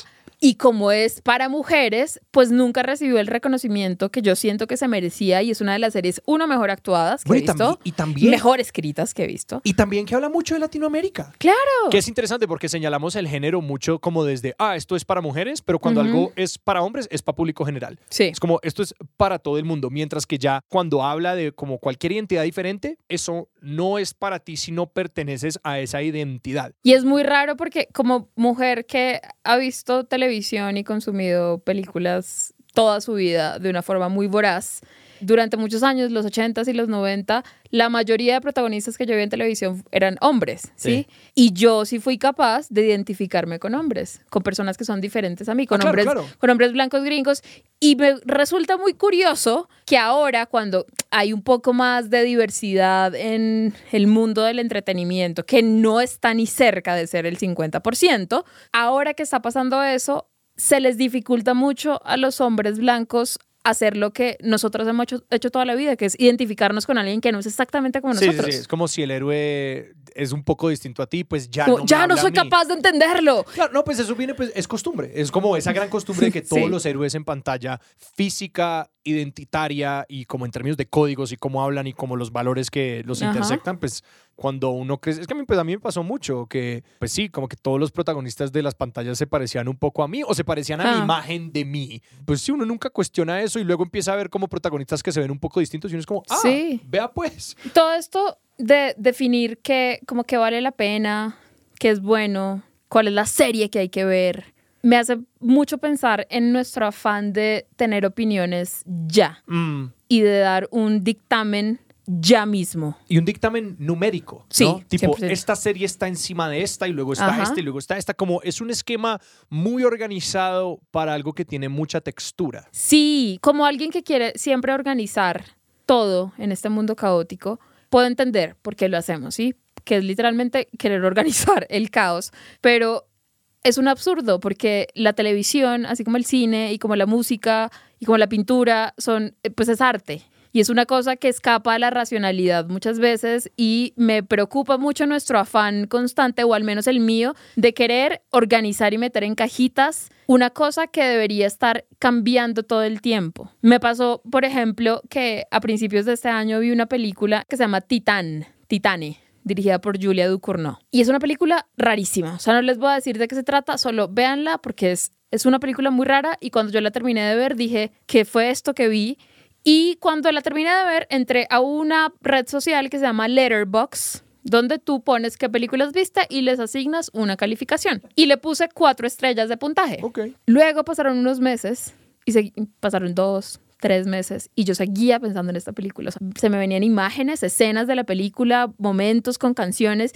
Y como es para mujeres, pues nunca recibió el reconocimiento que yo siento que se merecía y es una de las series, uno, mejor actuadas que Bueno, he y visto. tambi- y también- Mejor escritas que he visto. Y también que habla mucho de Latinoamérica. Claro. Que es interesante porque señalamos el género mucho como desde, ah, esto es para mujeres, pero cuando Ujú. algo es para hombres, es para público general. Sí. Es como, esto es para todo el mundo, mientras que ya cuando habla de como cualquier identidad diferente, eso no es para ti si no perteneces a esa identidad. Y es muy raro porque como mujer que ha visto televisión y consumido películas toda su vida de una forma muy voraz, durante muchos años, los 80s y los 90, la mayoría de protagonistas que yo vi en televisión eran hombres, ¿sí? Sí. Y yo sí fui capaz de identificarme con hombres, con personas que son diferentes a mí, con, Ah, claro, hombres, claro. con hombres blancos gringos. Y me resulta muy curioso que ahora, cuando hay un poco más de diversidad en el mundo del entretenimiento, que no está ni cerca de ser el 50%, ahora que está pasando eso, se les dificulta mucho a los hombres blancos hacer lo que nosotros hemos hecho, hecho toda la vida, que es identificarnos con alguien que no es exactamente como Sí, sí, nosotros. sí, es como si el héroe es un poco distinto a ti, pues ya Como, no me ya no soy mí. capaz de entenderlo. Claro, no, pues eso viene, pues es costumbre. Es como esa gran costumbre de que todos Sí. los héroes en pantalla, física, identitaria y como en términos de códigos y cómo hablan y como los valores que los Ajá. intersectan, pues cuando uno crece, es que a mí, pues, a mí me pasó mucho que, pues sí, como que todos los protagonistas de las pantallas se parecían un poco a mí o se parecían a mi Ah. imagen de mí. Pues sí, uno nunca cuestiona eso y luego empieza a ver como protagonistas que se ven un poco distintos y uno es como, ah, Sí. vea pues. Todo esto de definir que como que vale la pena, que es bueno, cuál es la serie que hay que ver, me hace mucho pensar en nuestro afán de tener opiniones ya Mm. y de dar un dictamen ya mismo. Y un dictamen numérico, Sí, ¿no? Tipo, 100%. esta serie está encima de esta y luego está Ajá. esta y luego está esta. Como es un esquema muy organizado para algo que tiene mucha textura. Sí, como alguien que quiere siempre organizar todo en este mundo caótico, puedo entender por qué lo hacemos, ¿sí? Que es literalmente querer organizar el caos, pero es un absurdo porque la televisión, así como el cine y como la música y como la pintura, son, eh, pues es arte. Y es una cosa que escapa a la racionalidad muchas veces y me preocupa mucho nuestro afán constante, o al menos el mío, de querer organizar y meter en cajitas una cosa que debería estar cambiando todo el tiempo. Me pasó, por ejemplo, que a principios de este año vi una película que se llama Titán, Titane, dirigida por Julia Ducournau. Y es una película rarísima. O sea, no les voy a decir de qué se trata, solo véanla porque es, es una película muy rara y cuando yo la terminé de ver dije, ¿qué fue esto que vi? Y cuando la terminé de ver, entré a una red social que se llama Letterboxd, donde tú pones qué películas viste y les asignas una calificación. Y le puse cuatro estrellas de puntaje. Luego pasaron unos meses y se, pasaron dos, tres meses y yo seguía pensando en esta película. O sea, se me venían imágenes, escenas de la película, momentos con canciones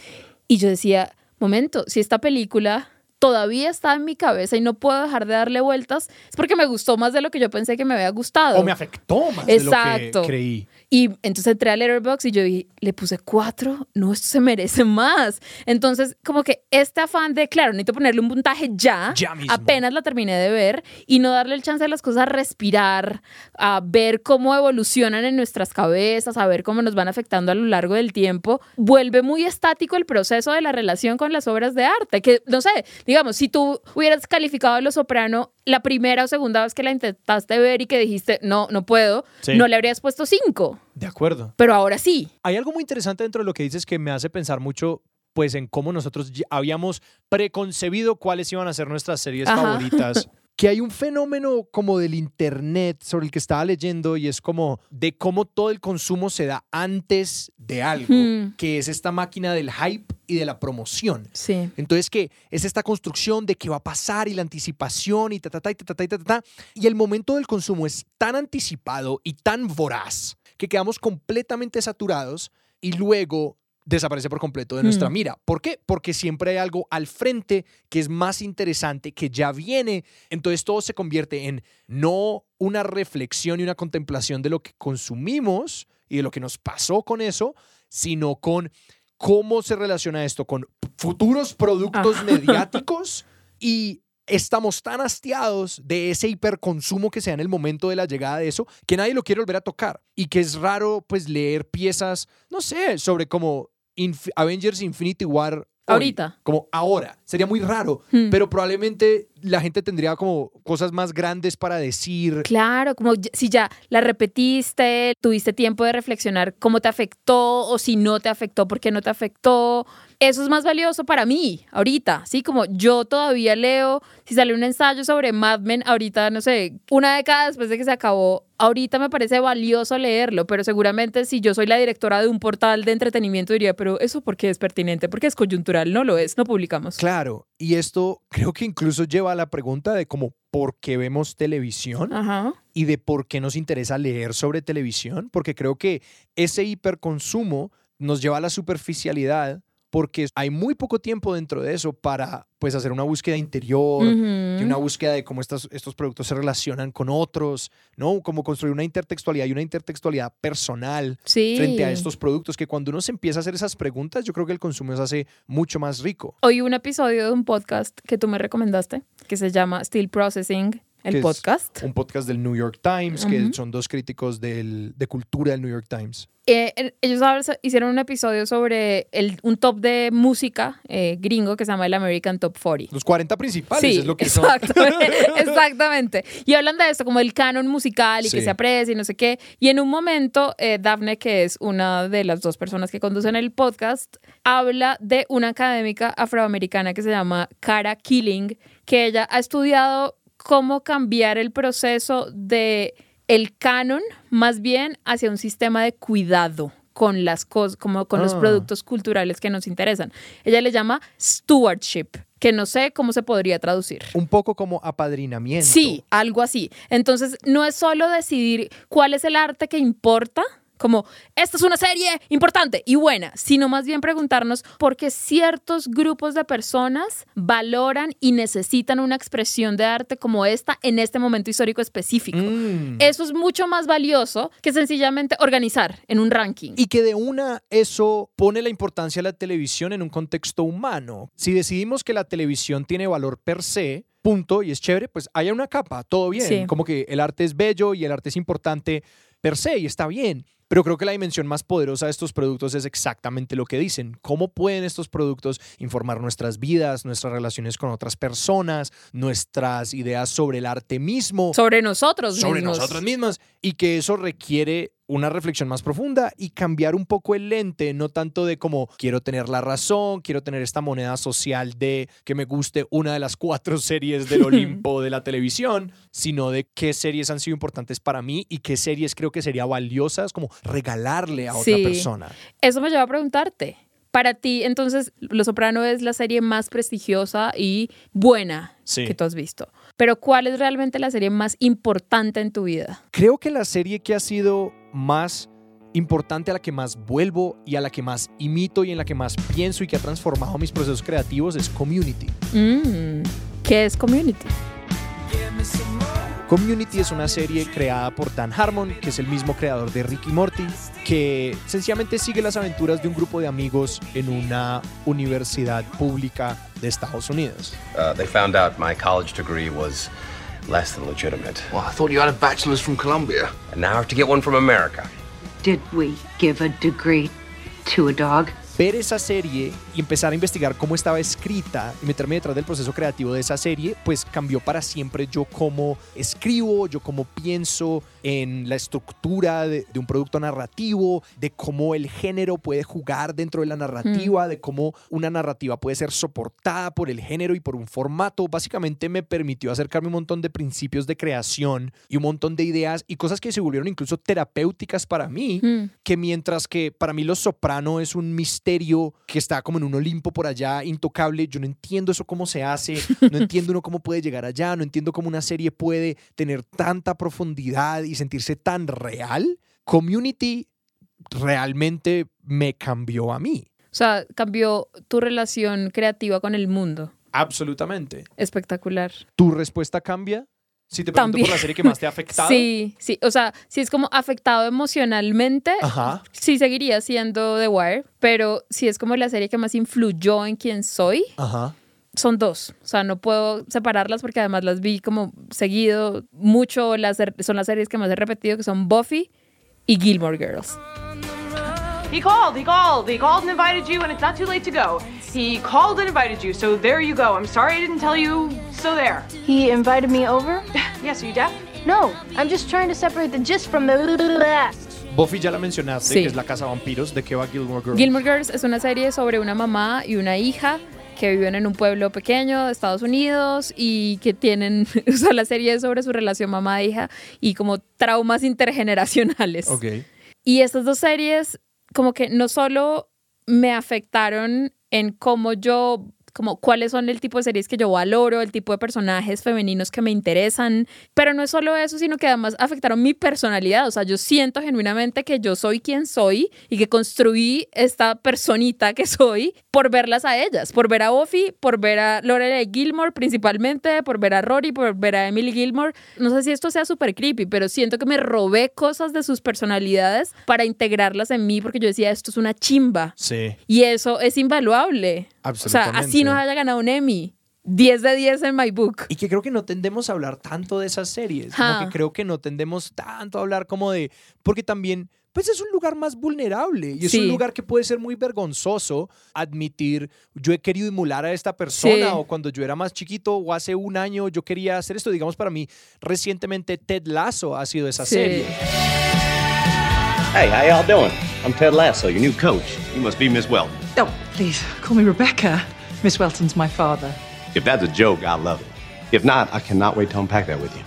y yo decía, momento, si esta película todavía está en mi cabeza y no puedo dejar de darle vueltas, es porque me gustó más de lo que yo pensé que me había gustado. O me afectó más Exacto. de lo que creí. Y entonces entré a Letterboxd y yo dije, le puse cuatro, no, esto se merece más. Entonces, como que este afán de, claro, necesito ponerle un puntaje ya, Ya mismo. apenas la terminé de ver, y no darle el chance a las cosas a respirar, a ver cómo evolucionan en nuestras cabezas, a ver cómo nos van afectando a lo largo del tiempo, vuelve muy estático el proceso de la relación con las obras de arte. Que, no sé, digamos, si tú hubieras calificado Los Soprano la primera o segunda vez que la intentaste ver y que dijiste, no, no puedo, Sí. no le habrías puesto cinco. De acuerdo. Pero ahora sí. Hay algo muy interesante dentro de lo que dices que me hace pensar mucho pues en cómo nosotros ya habíamos preconcebido cuáles iban a ser nuestras series Ajá. favoritas. Que hay un fenómeno como del internet sobre el que estaba leyendo y es como de cómo todo el consumo se da antes de algo, que es esta máquina del hype y de la promoción. Sí. Entonces, que es esta construcción de qué va a pasar y la anticipación y ta, ta, ta, y ta, ta, ta, ta, ta. Y el momento del consumo es tan anticipado y tan voraz que quedamos completamente saturados y luego desaparece por completo de nuestra Mm. mira. ¿Por qué? Porque siempre hay algo al frente que es más interesante, que ya viene. Entonces todo se convierte en no una reflexión y una contemplación de lo que consumimos y de lo que nos pasó con eso, sino con cómo se relaciona esto con futuros productos Ah. mediáticos y estamos tan hastiados de ese hiperconsumo que se da en el momento de la llegada de eso que nadie lo quiere volver a tocar y que es raro pues leer piezas, no sé, sobre como Inf- Avengers Infinity War. hoy, Ahorita. Como ahora. Sería muy raro, Hmm. pero probablemente la gente tendría como cosas más grandes para decir. Claro, como si ya la repetiste, tuviste tiempo de reflexionar cómo te afectó o si no te afectó, por qué no te afectó. Eso es más valioso para mí ahorita, ¿sí? Como yo todavía leo, si sale un ensayo sobre Mad Men, ahorita, no sé, una década después de que se acabó, ahorita me parece valioso leerlo, pero seguramente si yo soy la directora de un portal de entretenimiento diría, pero eso por qué es pertinente, porque es coyuntural, no lo es, no publicamos. Claro, y esto creo que incluso lleva a la pregunta de como por qué vemos televisión Ajá. y de por qué nos interesa leer sobre televisión, porque creo que ese hiperconsumo nos lleva a la superficialidad porque hay muy poco tiempo dentro de eso para pues hacer una búsqueda interior, y una búsqueda de cómo estos, estos productos se relacionan con otros, ¿no? Cómo construir una intertextualidad y una intertextualidad personal Sí. frente a estos productos que cuando uno se empieza a hacer esas preguntas, yo creo que el consumo se hace mucho más rico. Oí un episodio de un podcast que tú me recomendaste, que se llama Still Processing, el podcast. un podcast del New York Times, que son dos críticos del- de cultura del New York Times. Eh, el- ellos hicieron un episodio sobre el, un top de música eh, gringo que se llama el American Top 40. Los 40 principales Sí, es lo que son. exactamente, exactamente. Y hablan de esto como el canon musical y que se aprecia y no sé qué. Y en un momento, eh, Daphne, que es una de las dos personas que conducen el podcast, habla de una académica afroamericana que se llama Cara Killing, que ella ha estudiado cómo cambiar el proceso de el canon más bien hacia un sistema de cuidado con las cosas, como con los Ah. productos culturales que nos interesan. Ella le llama stewardship, que no sé cómo se podría traducir. Un poco como apadrinamiento. Sí, algo así. Entonces, no es solo decidir cuál es el arte que importa, como esta es una serie importante y buena, sino más bien preguntarnos por qué ciertos grupos de personas valoran y necesitan una expresión de arte como esta en este momento histórico específico. Mm. Eso es mucho más valioso que sencillamente organizar en un ranking. Y que de una eso pone la importancia de la televisión en un contexto humano. Si decidimos que la televisión tiene valor per se, punto, y es chévere, pues haya una capa, todo bien. Sí. Como que el arte es bello y el arte es importante per se y está bien. Pero creo que la dimensión más poderosa de estos productos es exactamente lo que dicen. ¿Cómo pueden estos productos informar nuestras vidas, nuestras relaciones con otras personas, nuestras ideas sobre el arte mismo? sobre nosotros sobre mismos. nosotros mismos y que eso requiere una reflexión más profunda y cambiar un poco el lente, no tanto de como quiero tener la razón, quiero tener esta moneda social de que me guste una de las cuatro series del Olimpo de la televisión, sino de qué series han sido importantes para mí y qué series creo que sería valiosas como regalarle a otra Sí. persona. Eso me lleva a preguntarte. Para ti, entonces, Los Soprano es la serie más prestigiosa y buena Sí. que tú has visto. Pero ¿cuál es realmente la serie más importante en tu vida? Creo que la serie que ha sido más importante, a la que más vuelvo y a la que más imito y en la que más pienso y que ha transformado mis procesos creativos es Community. Mm, ¿Qué es Community? Community es una serie creada por Dan Harmon, que es el mismo creador de Rick y Morty, que sencillamente sigue las aventuras de un grupo de amigos en una universidad pública de Estados Unidos. Uh, they found out my college degree was less than legitimate. Well, I thought you had a bachelor's from Columbia. And now I have to get one from America. Did we give a degree to a dog? ver esa serie y empezar a investigar cómo estaba escrita y meterme detrás del proceso creativo de esa serie, pues cambió para siempre yo cómo escribo, yo cómo pienso en la estructura de, de un producto narrativo, de cómo el género puede jugar dentro de la narrativa, de cómo una narrativa puede ser soportada por el género y por un formato. Básicamente me permitió acercarme un montón de principios de creación y un montón de ideas y cosas que se volvieron incluso terapéuticas para mí, Mm. que mientras que para mí Los Soprano es un misterio que está como en un Olimpo por allá intocable, yo no entiendo eso cómo se hace, no entiendo uno cómo puede llegar allá, no entiendo cómo una serie puede tener tanta profundidad y sentirse tan real. Community realmente me cambió a mí. O sea, cambió tu relación creativa con el mundo. Absolutamente. Espectacular. ¿Tu respuesta cambia? Si te pregunto También. por la serie que más te ha afectado. Sí, sí. O sea, si es como afectado emocionalmente, Ajá. sí seguiría siendo The Wire, pero si es como la serie que más influyó en quién soy, Ajá. son dos. O sea, no puedo separarlas porque además las vi como seguido mucho. Las, son las series que más he repetido, que son Buffy y Gilmore Girls. He called, he called, he called and invited you, and it's not too late to go. He called and invited you, so there you go. I'm sorry I didn't tell you, so there. He invited me over? Yes, are you deaf? No, I'm just trying to separate the gist from the. Buffy ya la mencionaste, Sí. que es la casa de vampiros. ¿De qué va Gilmore Girls? Gilmore Girls es una serie sobre una mamá y una hija que viven en un pueblo pequeño de Estados Unidos y que tienen, o sea, la serie es sobre su relación mamá-hija y como traumas intergeneracionales. Ok. Y estas dos series como que no solo me afectaron en cómo yo como cuáles son el tipo de series que yo valoro, el tipo de personajes femeninos que me interesan. Pero no es solo eso, sino que además afectaron mi personalidad. O sea, yo siento genuinamente que yo soy quien soy y que construí esta personita que soy por verlas a ellas, por ver a Buffy, por ver a Lorelai Gilmore principalmente, por ver a Rory, por ver a Emily Gilmore. No sé si esto sea súper creepy, pero siento que me robé cosas de sus personalidades para integrarlas en mí porque yo decía, esto es una chimba. Sí. Y eso es invaluable. O sea, así nos haya ganado un Emmy. 10 de 10 en my book. Y que creo que no tendemos a hablar tanto de esas series. Como que creo que no tendemos tanto a hablar como de. Porque también. Pues es un lugar más vulnerable y es un lugar que puede ser muy vergonzoso admitir, yo he querido emular a esta persona o cuando yo era más chiquito o hace un año yo quería hacer esto. Digamos, para mí, recientemente Ted Lasso ha sido esa serie. Hey, how y'all doing? I'm Ted Lasso, your new coach. You must be Miss Welton. Oh, please, call me Rebecca. Miss Welton's my father. If that's a joke, I love it. If not, I cannot wait to unpack that with you.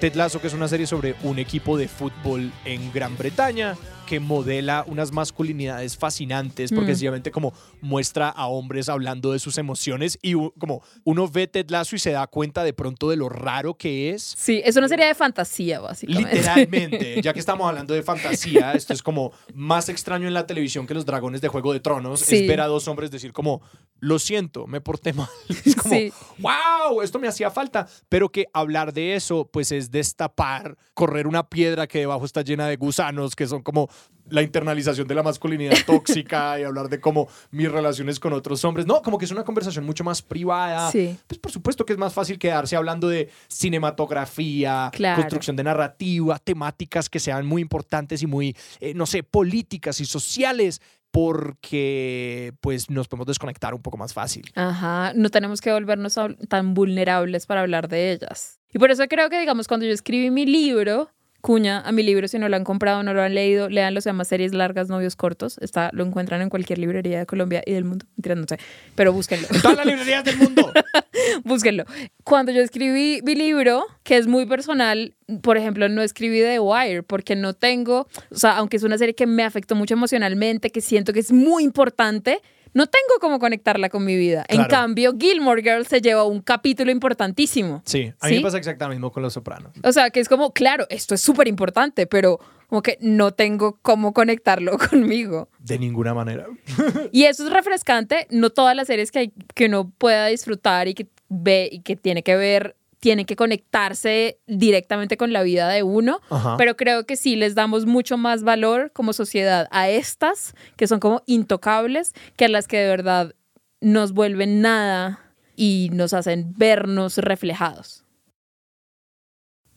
Ted Lasso, que es una serie sobre un equipo de fútbol en Gran Bretaña que modela unas masculinidades fascinantes porque Mm. sencillamente como muestra a hombres hablando de sus emociones y como uno ve Ted Lasso y se da cuenta de pronto de lo raro que es. Sí, es una serie de fantasía, básicamente. Literalmente, ya que estamos hablando de fantasía, esto es como más extraño en la televisión que los dragones de Juego de Tronos, Sí. es ver a dos hombres decir como, lo siento, me porté mal. Es como, Sí. wow, esto me hacía falta, pero que hablar de eso pues es destapar, correr una piedra que debajo está llena de gusanos, que son como la internalización de la masculinidad tóxica y hablar de cómo mis relaciones con otros hombres. No, como que es una conversación mucho más privada. Sí. Pues por supuesto que es más fácil quedarse hablando de cinematografía, Claro. construcción de narrativa, temáticas que sean muy importantes y muy, eh, no sé, políticas y sociales, porque pues nos podemos desconectar un poco más fácil. Ajá, no tenemos que volvernos tan vulnerables para hablar de ellas. Y por eso creo que, digamos, cuando yo escribí mi libro, cuña a mi libro, si no lo han comprado, no lo han leído, leanlo, se llama Series Largas, Novios Cortos. Está, lo encuentran en cualquier librería de Colombia y del mundo. Mentira, no sé, pero búsquenlo. En todas las librerías del mundo. búsquenlo. Cuando yo escribí mi libro, que es muy personal, por ejemplo, no escribí The Wire porque no tengo, o sea, aunque es una serie que me afectó mucho emocionalmente, que siento que es muy importante, no tengo cómo conectarla con mi vida. En cambio, Gilmore Girls se lleva un capítulo importantísimo. Sí, a mí ¿Sí? me pasa exactamente lo mismo con Los Sopranos. O sea, que es como, claro, esto es súper importante, pero como que no tengo cómo conectarlo conmigo. De ninguna manera. Y eso es refrescante. No todas las series que, hay, que uno pueda disfrutar y que ve y que tiene que ver, tienen que conectarse directamente con la vida de uno. Ajá. Pero creo que sí les damos mucho más valor como sociedad a estas, que son como intocables, que a las que de verdad nos vuelven nada y nos hacen vernos reflejados.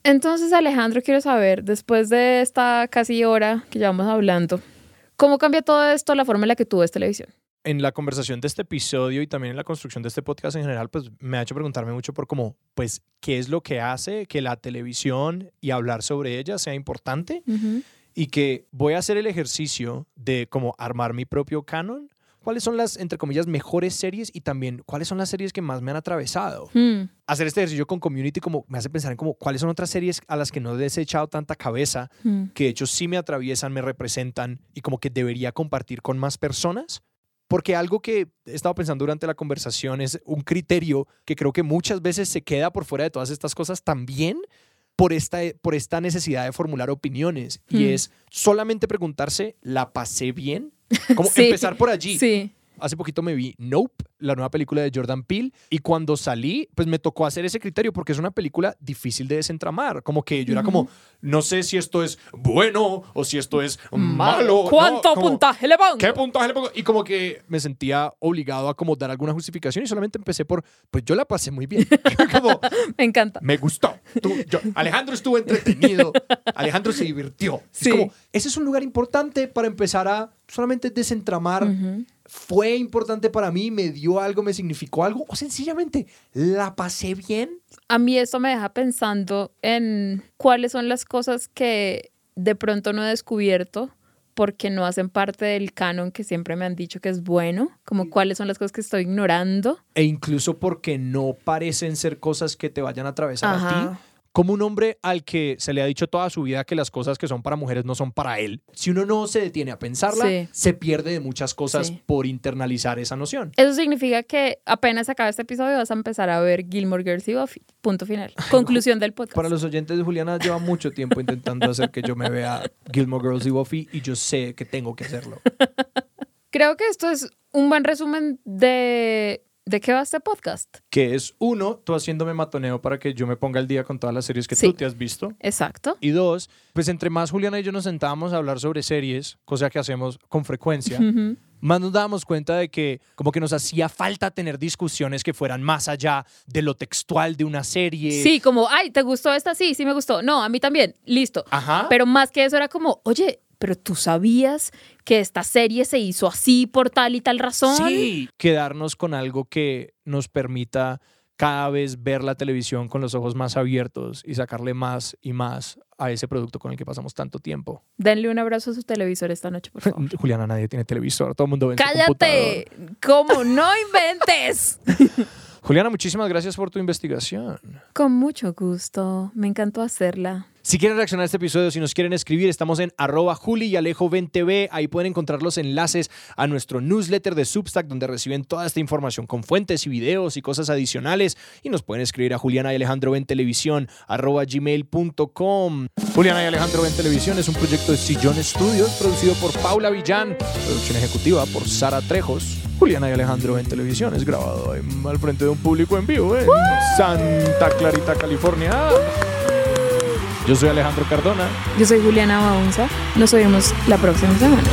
Entonces, Alejandro, quiero saber, después de esta casi hora que llevamos hablando, ¿cómo cambia todo esto la forma en la que tú ves televisión? En la conversación de este episodio y también en la construcción de este podcast en general, pues me ha hecho preguntarme mucho por cómo, pues, qué es lo que hace que la televisión y hablar sobre ella sea importante y que voy a hacer el ejercicio de como armar mi propio canon. ¿Cuáles son las, entre comillas, mejores series y también cuáles son las series que más me han atravesado? Hmm. Hacer este ejercicio con Community como me hace pensar en como cuáles son otras series a las que no les he echado tanta cabeza, Hmm. que de hecho sí me atraviesan, me representan y como que debería compartir con más personas. Porque algo que he estado pensando durante la conversación es un criterio que creo que muchas veces se queda por fuera de todas estas cosas también por esta, por esta necesidad de formular opiniones. Y Mm. es solamente preguntarse, ¿la pasé bien? Como Sí, empezar por allí. Sí. Hace poquito me vi Nope, la nueva película de Jordan Peele, y cuando salí, pues me tocó hacer ese criterio porque es una película difícil de desentramar. Como que yo era como, no sé si esto es bueno o si esto es malo. ¿no? ¿Cuánto Como, puntaje le pongo? ¿Qué puntaje le pongo? Y como que me sentía obligado a como dar alguna justificación y solamente empecé por, pues yo la pasé muy bien. como, Me encanta. me gustó. Tú- yo- Alejandro estuvo entretenido. Alejandro se divirtió. Sí. Es como, ese es un lugar importante para empezar a solamente desentramar. Fue importante para mí, me dio algo, me significó algo, o sencillamente la pasé bien. A mí esto me deja pensando en cuáles son las cosas que de pronto no he descubierto porque no hacen parte del canon que siempre me han dicho que es bueno, como cuáles son las cosas que estoy ignorando. E incluso porque no parecen ser cosas que te vayan a atravesar a ti, como un hombre al que se le ha dicho toda su vida que las cosas que son para mujeres no son para él, si uno no se detiene a pensarla, Sí. se pierde de muchas cosas Sí. por internalizar esa noción. Eso significa que apenas acabe este episodio vas a empezar a ver Gilmore Girls y Buffy. Punto final. Conclusión del podcast. Para los oyentes de Juliana lleva mucho tiempo intentando hacer que yo me vea Gilmore Girls y Buffy y yo sé que tengo que hacerlo. Creo que esto es un buen resumen de de qué va este podcast. Que es uno, tú haciéndome matoneo para que yo me ponga al día con todas las series que Sí. tú te has visto. Exacto. Y dos, pues entre más Juliana y yo nos sentábamos a hablar sobre series, cosa que hacemos con frecuencia, más nos dábamos cuenta de que como que nos hacía falta tener discusiones que fueran más allá de lo textual de una serie. Sí, como, ay, ¿te gustó esta? Sí, sí me gustó. No, a mí también. Listo. Ajá. Pero más que eso era como, oye, pero tú sabías que esta serie se hizo así por tal y tal razón. Sí, quedarnos con algo que nos permita cada vez ver la televisión con los ojos más abiertos y sacarle más y más a ese producto con el que pasamos tanto tiempo. Denle un abrazo a su televisor esta noche, por favor. Juliana, nadie tiene televisor, todo el mundo ve su ¡Cállate! ¿Cómo? ¡No inventes! Juliana, muchísimas gracias por tu investigación. Con mucho gusto. Me encantó hacerla. Si quieren reaccionar a este episodio, si nos quieren escribir, estamos en arroba Juli y Alejo 20V. Ahí pueden encontrar los enlaces a nuestro newsletter de Substack, donde reciben toda esta información con fuentes y videos y cosas adicionales. Y nos pueden escribir a Juliana y Alejandro en televisión, arroba gmail.com. Juliana y Alejandro en televisión es un proyecto de Sillón Studios, producido por Paula Villán, producción ejecutiva por Sara Trejos. Juliana y Alejandro en televisión es grabado ahí al frente de un público en vivo en Santa Clarita, California. Yo soy Alejandro Cardona. Yo soy Juliana Baunza. Nos oímos la próxima semana.